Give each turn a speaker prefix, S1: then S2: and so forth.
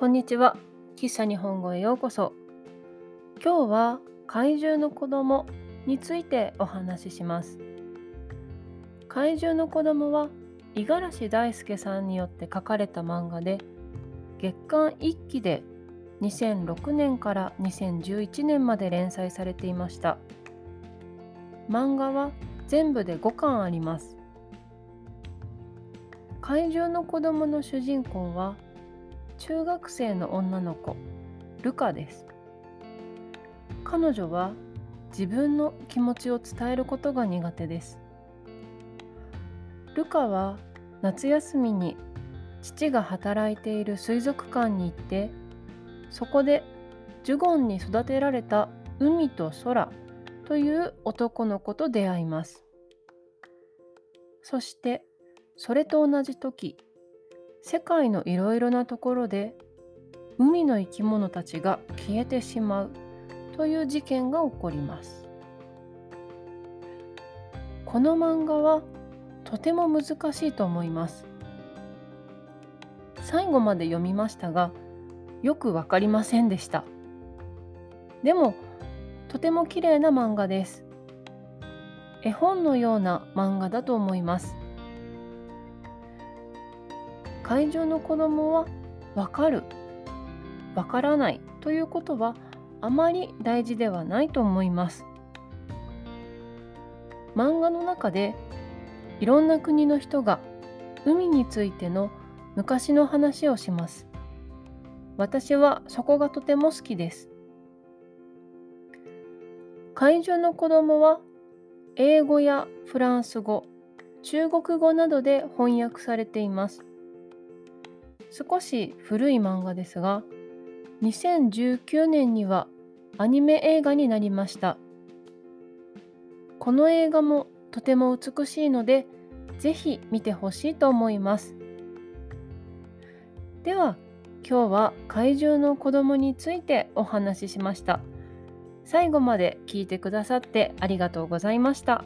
S1: こんにちは。喫茶日本語へようこそ。今日は怪獣の子供についてお話しします。怪獣の子供は五十嵐大輔さんによって書かれた漫画で月刊一期で2006年から2011年まで連載されていました。漫画は全部で5巻あります。怪獣の子供の主人公は中学生の女の子ルカです。彼女は自分の気持ちを伝えることが苦手です。ルカは夏休みに父が働いている水族館に行ってそこでジュゴンに育てられた海と空という男の子と出会います。そしてそれと同じ時世界のいろいろなところで海の生き物たちが消えてしまうという事件が起こります。この漫画はとても難しいと思います。最後まで読みましたがよくわかりませんでした。でもとても綺麗な漫画です。絵本のような漫画だと思います。会場の子供は分かる分からないということはあまり大事ではないと思います。漫画の中でいろんな国の人が海についての昔の話をします。私はそこがとても好きです。会場の子供は英語やフランス語中国語などで翻訳されています。少し古い漫画ですが2019年にはアニメ映画になりました。この映画もとても美しいのでぜひ見てほしいと思います。では今日は怪獣の子供についてお話ししました。最後まで聞いてくださってありがとうございました。